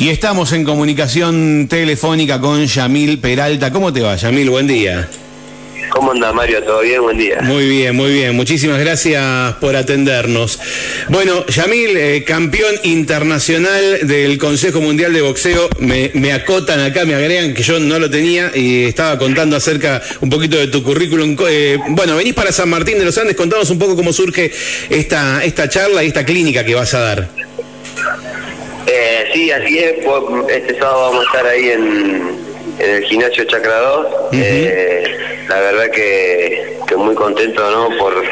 Y estamos en comunicación telefónica con Yamil Peralta. ¿Cómo te va, Yamil? Buen día. ¿Cómo anda Mario? ¿Todo bien? Buen día. Muy bien, muy bien. Muchísimas gracias por atendernos. Bueno, Yamil, eh, campeón internacional del Consejo Mundial de Boxeo, me, me, acotan acá, me agregan que yo no lo tenía y estaba contando acerca un poquito de tu currículum. Eh, bueno, venís para San Martín de los Andes, contanos un poco cómo surge esta, esta charla y esta clínica que vas a dar. Eh, sí, así es. Este sábado vamos a estar ahí en, el gimnasio Chacra 2. eh, la verdad que, que, muy contento, ¿no? Por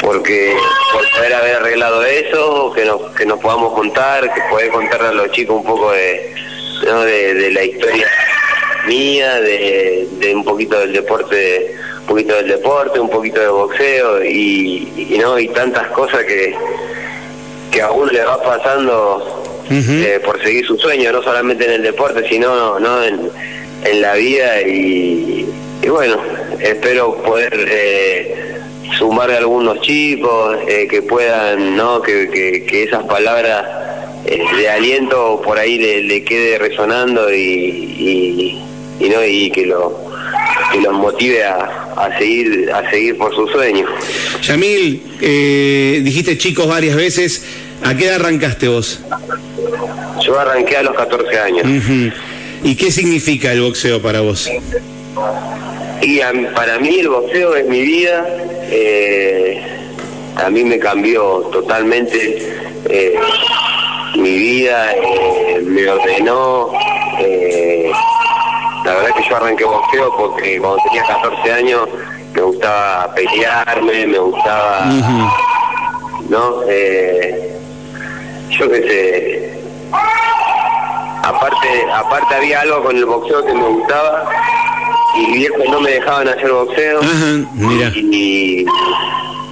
porque por poder haber arreglado eso, que nos, que nos podamos contar, que poder contarle a los chicos un poco de, ¿no? de, la historia mía, de, de, un poquito del deporte, un poquito del deporte, un poquito de boxeo y, y no y tantas cosas que que a uno le va pasando eh, por seguir su sueño, no solamente en el deporte, sino no en, en la vida y, bueno, espero poder eh, sumar a algunos chicos eh, que puedan, ¿no? Que, que, esas palabras eh, de aliento por ahí le, quede resonando y, y, no y que lo que los motive a, a, seguir a seguir por su sueño. Yamil, dijiste chicos varias veces, ¿A qué edad arrancaste vos? Yo arranqué a los 14 años. ¿Y qué significa el boxeo para vos? Y para mí el boxeo es mi vida. Eh, a mí me cambió totalmente eh, mi vida, eh, me ordenó. la verdad que yo arranqué boxeo porque cuando tenía 14 años me gustaba pelearme, me gustaba, ¿no? Yo qué sé, aparte, aparte había algo con el boxeo que me gustaba y mi viejo no me dejaban hacer boxeo. mira. Y,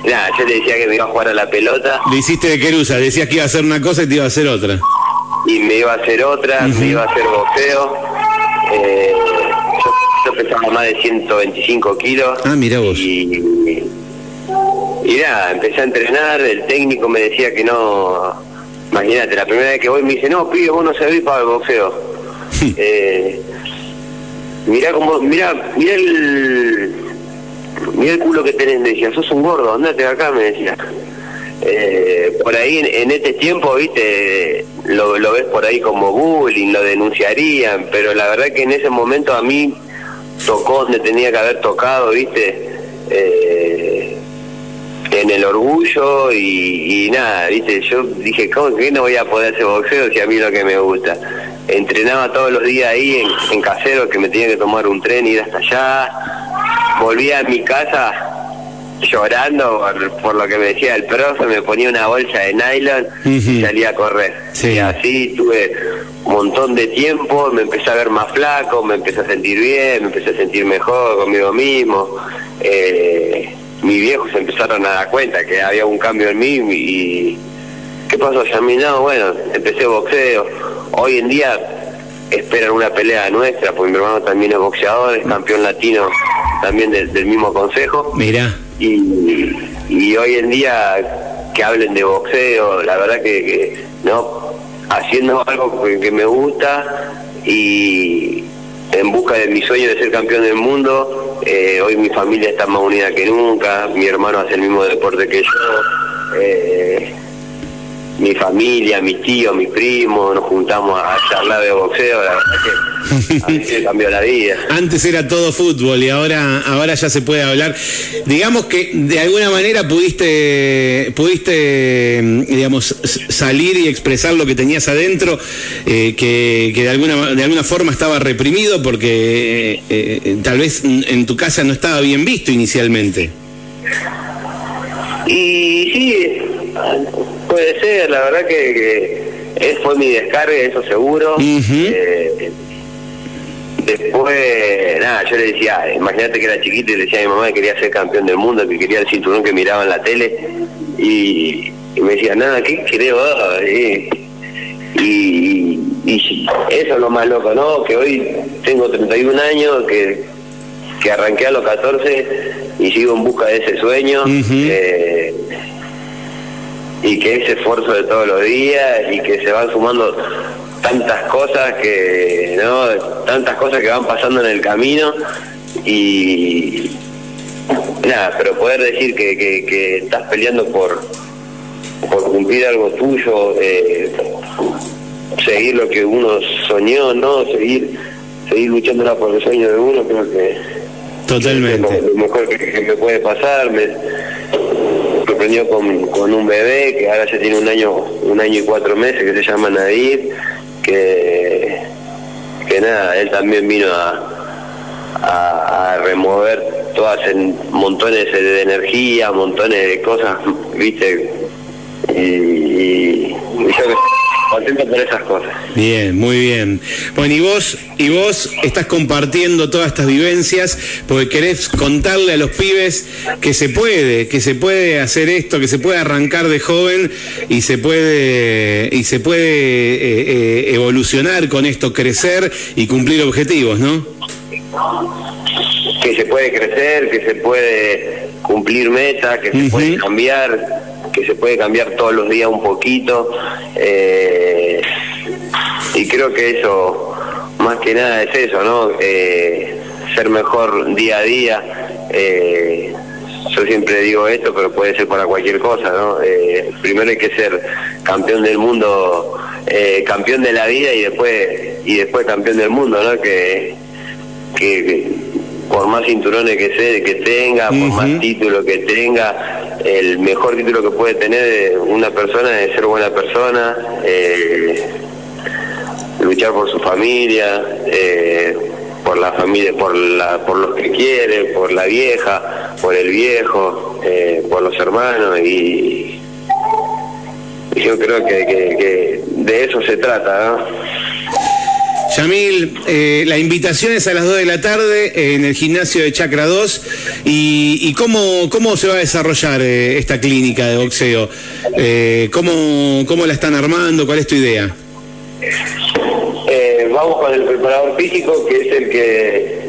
nada, yo le decía que me iba a jugar a la pelota. Le hiciste de querusa, decías que iba a hacer una cosa y te iba a hacer otra. Y me iba a hacer otra, me iba a hacer boxeo. Eh, yo, pesaba más de 125 kilos. Ah, mira vos. Y, y nada, empecé a entrenar, el técnico me decía que no Imagínate, la primera vez que voy me dice, no, pibe, vos no servís para el boxeo. eh, mirá como, mirá, mirá el, mirá el culo que tenés, me decía, sos un gordo, andate acá, me decía. Eh, por ahí en, este tiempo, viste, lo, lo ves por ahí como bullying, lo denunciarían, pero la verdad que en ese momento a mí tocó donde tenía que haber tocado, viste. Eh, en el orgullo y, nada, viste, yo dije, ¿cómo que no voy a poder hacer boxeo si a mí lo que me gusta? Entrenaba todos los días ahí en, en casero, que me tenía que tomar un tren, ir hasta allá, volvía a mi casa llorando por, lo que me decía el profe, me ponía una bolsa de nylon y salía a correr. Y así tuve un montón de tiempo, me empecé a ver más flaco, me empecé a sentir bien, me empecé a sentir mejor conmigo mismo. Eh, mis viejos empezaron a dar cuenta que había un cambio en mí y ¿qué pasó, Yamil? No, bueno, empecé boxeo. Hoy en día esperan una pelea nuestra, porque mi hermano también es boxeador, es campeón latino también del mismo consejo. Mira. Y, y hoy en día que hablen de boxeo, la verdad que, no, haciendo algo que me gusta y en busca de mi sueño de ser campeón del mundo, eh, hoy mi familia está más unida que nunca, mi hermano hace el mismo deporte que yo. Eh, mi familia, mi tío, mi primo, nos juntamos a charlar de boxeo, la verdad que se cambió la vida. Antes era todo fútbol y ahora, ahora ya se puede hablar. Digamos que de alguna manera pudiste, pudiste, digamos, salir y expresar lo que tenías adentro, eh, que, de alguna, de alguna forma estaba reprimido porque eh, eh, tal vez en tu casa no estaba bien visto inicialmente. Y sí, Puede ser, la verdad que, que fue mi descargue, eso seguro. Eh, después, nada, yo le decía, imagínate que era chiquito y le decía a mi mamá que quería ser campeón del mundo, que quería el cinturón que miraba en la tele. Y, me decía, nada, ¿qué creo? Y, y, eso es lo más loco, ¿no? Que hoy tengo 31 años, que, que arranqué a los 14 y sigo en busca de ese sueño y que ese esfuerzo de todos los días y que se van sumando tantas cosas que, ¿no? Tantas cosas que van pasando en el camino y nada, pero poder decir que, que, estás peleando por, por cumplir algo tuyo, eh, seguir lo que uno soñó, ¿no? Seguir, seguir luchando por el sueño de uno, creo que Totalmente. lo, mejor que, puede pasar. Me sorprendió con, un bebé que ahora ya tiene un año, un año y cuatro meses, que se llama Nadir, que, que nada, él también vino a, a, remover todas en montones de energía, montones de cosas, viste, y, yo contento por esas cosas. Bien, muy bien. Bueno, y vos, y vos estás compartiendo todas estas vivencias porque querés contarle a los pibes que se puede, que se puede hacer esto, que se puede arrancar de joven y se puede y se puede eh, eh, evolucionar con esto, crecer y cumplir objetivos, ¿no? Que se puede crecer, que se puede cumplir metas, que se puede cambiar que se puede cambiar todos los días un poquito. Eh, y creo que eso, más que nada, es eso, ¿no? Eh, ser mejor día a día. Eh, yo siempre digo esto, pero puede ser para cualquier cosa, ¿no? primero hay que ser campeón del mundo, campeón de la vida y después y después campeón del mundo, ¿no? Que, que, por más cinturones que se, que tenga, por más títulos que tenga, el mejor título que puede tener una persona es ser buena persona, eh, luchar por su familia, eh, por la familia, por la, por los que quiere, por la vieja, por el viejo, eh, por los hermanos y, yo creo que, que, de eso se trata. Yamil, eh, la invitación es a las 2 de la tarde en el gimnasio de Chacra 2. ¿Y, cómo, cómo se va a desarrollar eh, esta clínica de boxeo? Eh, ¿cómo, ¿Cómo la están armando? ¿Cuál es tu idea? vamos con el preparador físico, que es el que,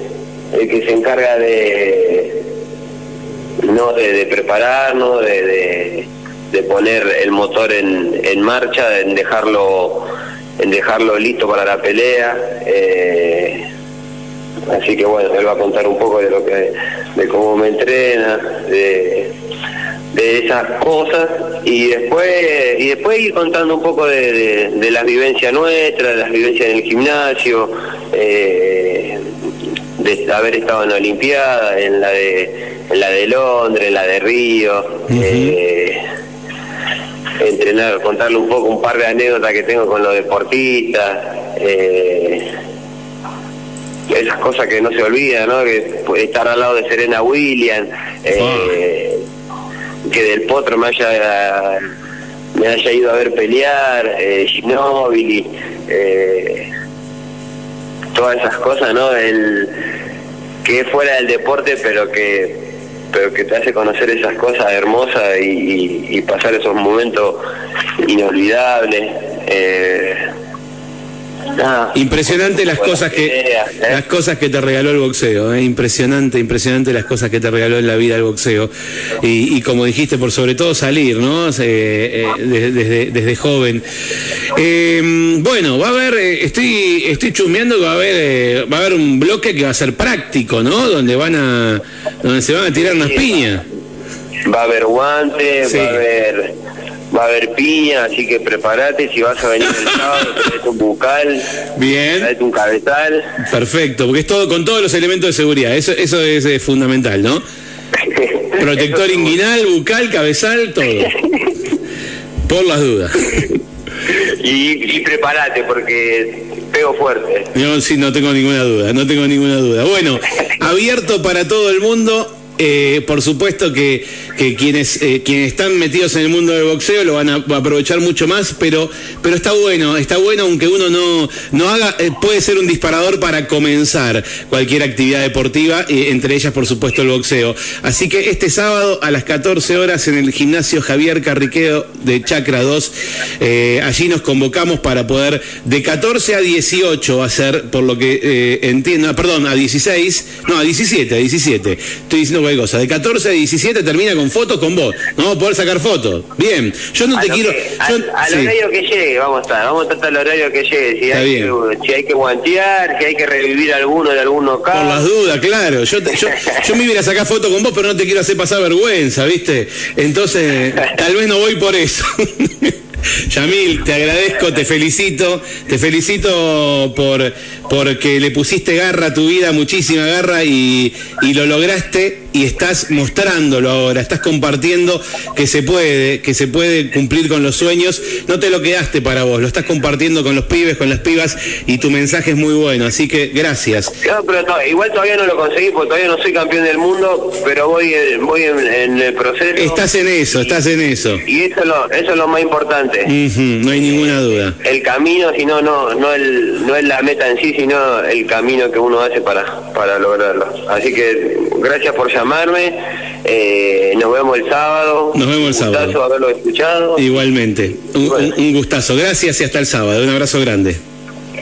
el que se encarga de, no de, prepararnos, de, de, poner el motor en, en marcha, en dejarlo en dejarlo listo para la pelea. Eh, así que bueno, él va a contar un poco de lo que, de cómo me entrena, de, esas cosas y después y después ir contando un poco de, de, las vivencias nuestras, de las vivencias en el gimnasio, eh, de haber estado en la Olimpiada, en la de en la de Londres, en la de Río entrenar, contarle un poco un par de anécdotas que tengo con los deportistas, eh, esas cosas que no se olvidan, ¿no? Que estar al lado de Serena Williams, eh, que del potro me haya me haya ido a ver pelear, eh, Ginóbili, eh, todas esas cosas, ¿no? El, que es fuera del deporte, pero que pero que te hace conocer esas cosas hermosas y, pasar esos momentos inolvidables. Eh, impresionante las cosas que ¿eh? las cosas que te regaló el boxeo, ¿eh? impresionante, impresionante las cosas que te regaló en la vida el boxeo y, como dijiste por sobre todo salir, ¿no? desde, desde, joven. bueno, va a haber, estoy estoy chusmeando que va a haber va a haber un bloque que va a ser práctico, ¿no? Donde van a donde se van a tirar unas piñas. Va a haber guantes, va a haber va a haber piña, así que prepárate, si vas a venir el sábado, traes un bucal, bien, traes un cabezal. Perfecto, porque es todo con todos los elementos de seguridad, eso, eso es, fundamental, ¿no? Protector inguinal, bucal, cabezal, todo. Por las dudas. Y, y prepárate, porque pego fuerte. No, sí, no tengo ninguna duda, no tengo ninguna duda. Bueno, abierto para todo el mundo. Eh, por supuesto que, quienes, eh, quienes están metidos en el mundo del boxeo lo van a, aprovechar mucho más, pero, pero está bueno, está bueno aunque uno no, no haga, eh, puede ser un disparador para comenzar cualquier actividad deportiva, entre ellas por supuesto el boxeo. Así que este sábado a las 14 horas en el gimnasio Javier Carriqueo de Chacra 2, allí nos convocamos para poder de 14 a 18 hacer, por lo que entiendo, ah, perdón, a 16, no, a 17, a 17. Estoy diciendo cualquier cosa. De 14 a 17 termina con fotos con vos. No vamos a poder sacar fotos. Bien, yo no te quiero... al, horario que llegue, vamos a estar. Vamos a tratar el horario que llegue. Si, hay, Que, si hay que guantear, si hay que revivir alguno de algunos casos. Por las dudas, claro. Yo, yo, yo me iba a sacar fotos con vos, pero no te quiero hacer pasar vergüenza, ¿viste? Entonces, tal vez no voy por eso. Yamil, te agradezco, te felicito, te felicito por porque le pusiste garra a tu vida, muchísima garra y, y lo lograste y estás mostrándolo ahora, estás compartiendo que se puede, que se puede cumplir con los sueños. No te lo quedaste para vos, lo estás compartiendo con los pibes, con las pibas y tu mensaje es muy bueno, así que gracias. pero igual todavía no lo conseguí porque todavía no soy campeón del mundo, pero voy, voy en, el proceso. Estás en eso, estás en eso. Y eso es lo, eso es lo más importante. no hay ninguna duda. El camino, si no, no, no, el, no es la meta en sí, sino el camino que uno hace para, para lograrlo. Así que gracias por llamarme. Eh, nos vemos el sábado. Nos vemos el sábado. Un gustazo haberlo escuchado. Igualmente. Un, gustazo. Gracias y hasta el sábado. Un abrazo grande.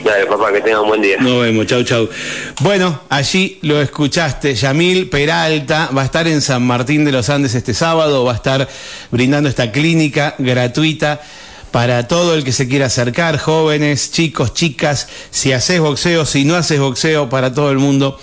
Dale, papá, que tenga un buen día. Nos vemos, chau, chau. Bueno, allí lo escuchaste. Yamil Peralta va a estar en San Martín de los Andes este sábado, va a estar brindando esta clínica gratuita para todo el que se quiera acercar, jóvenes, chicos, chicas, si haces boxeo, si no haces boxeo, para todo el mundo